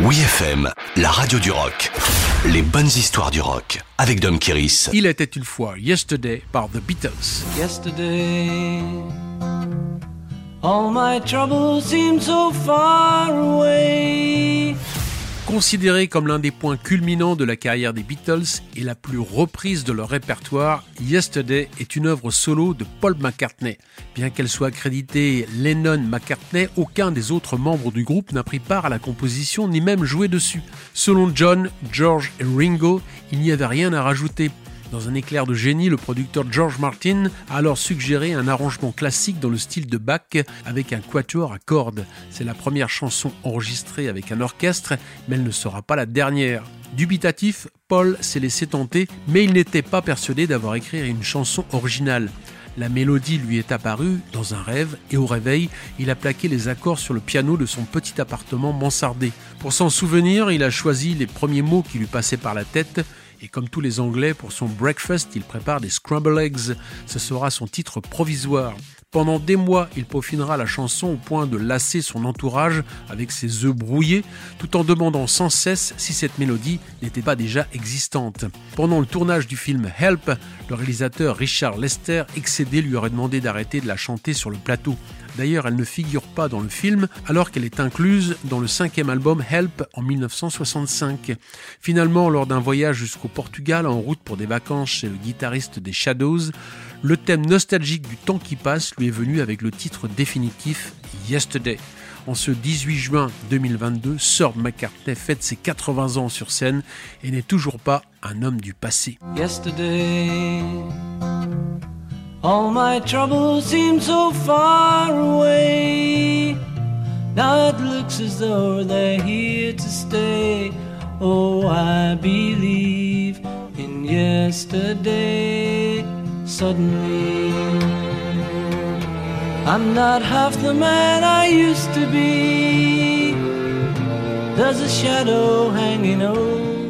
Oui FM, la radio du rock. Les bonnes histoires du rock avec Dom Kiris. Il était une fois Yesterday par The Beatles. Yesterday, all my troubles seem so far away. Considéré comme l'un des points culminants de la carrière des Beatles et la plus reprise de leur répertoire, Yesterday est une œuvre solo de Paul McCartney. Bien qu'elle soit créditée Lennon-McCartney, aucun des autres membres du groupe n'a pris part à la composition ni même joué dessus. Selon John, George et Ringo, il n'y avait rien à rajouter. Dans un éclair de génie, le producteur George Martin a alors suggéré un arrangement classique dans le style de Bach avec un quatuor à cordes. C'est la première chanson enregistrée avec un orchestre, mais elle ne sera pas la dernière. Dubitatif, Paul s'est laissé tenter, mais il n'était pas persuadé d'avoir écrit une chanson originale. La mélodie lui est apparue dans un rêve et au réveil, il a plaqué les accords sur le piano de son petit appartement mansardé. Pour s'en souvenir, il a choisi les premiers mots qui lui passaient par la tête et comme tous les Anglais, pour son breakfast, il prépare des scrambled eggs. Ce sera son titre provisoire. Pendant des mois, il peaufinera la chanson au point de lasser son entourage avec ses œufs brouillés, tout en demandant sans cesse si cette mélodie n'était pas déjà existante. Pendant le tournage du film Help, le réalisateur Richard Lester, excédé, lui aurait demandé d'arrêter de la chanter sur le plateau. D'ailleurs, elle ne figure pas dans le film alors qu'elle est incluse dans le cinquième album Help en 1965. Finalement, lors d'un voyage jusqu'au Portugal en route pour des vacances chez le guitariste des Shadows, le thème nostalgique du temps qui passe lui est venu avec le titre définitif Yesterday. En ce 18 juin 2022, Sir McCartney fête ses 80 ans sur scène et n'est toujours pas un homme du passé. Yesterday, all my troubles seem so far away. Now it looks as though they're here to stay. Oh, I believe in yesterday. Suddenly, I'm not half the man I used to be. There's a shadow hanging over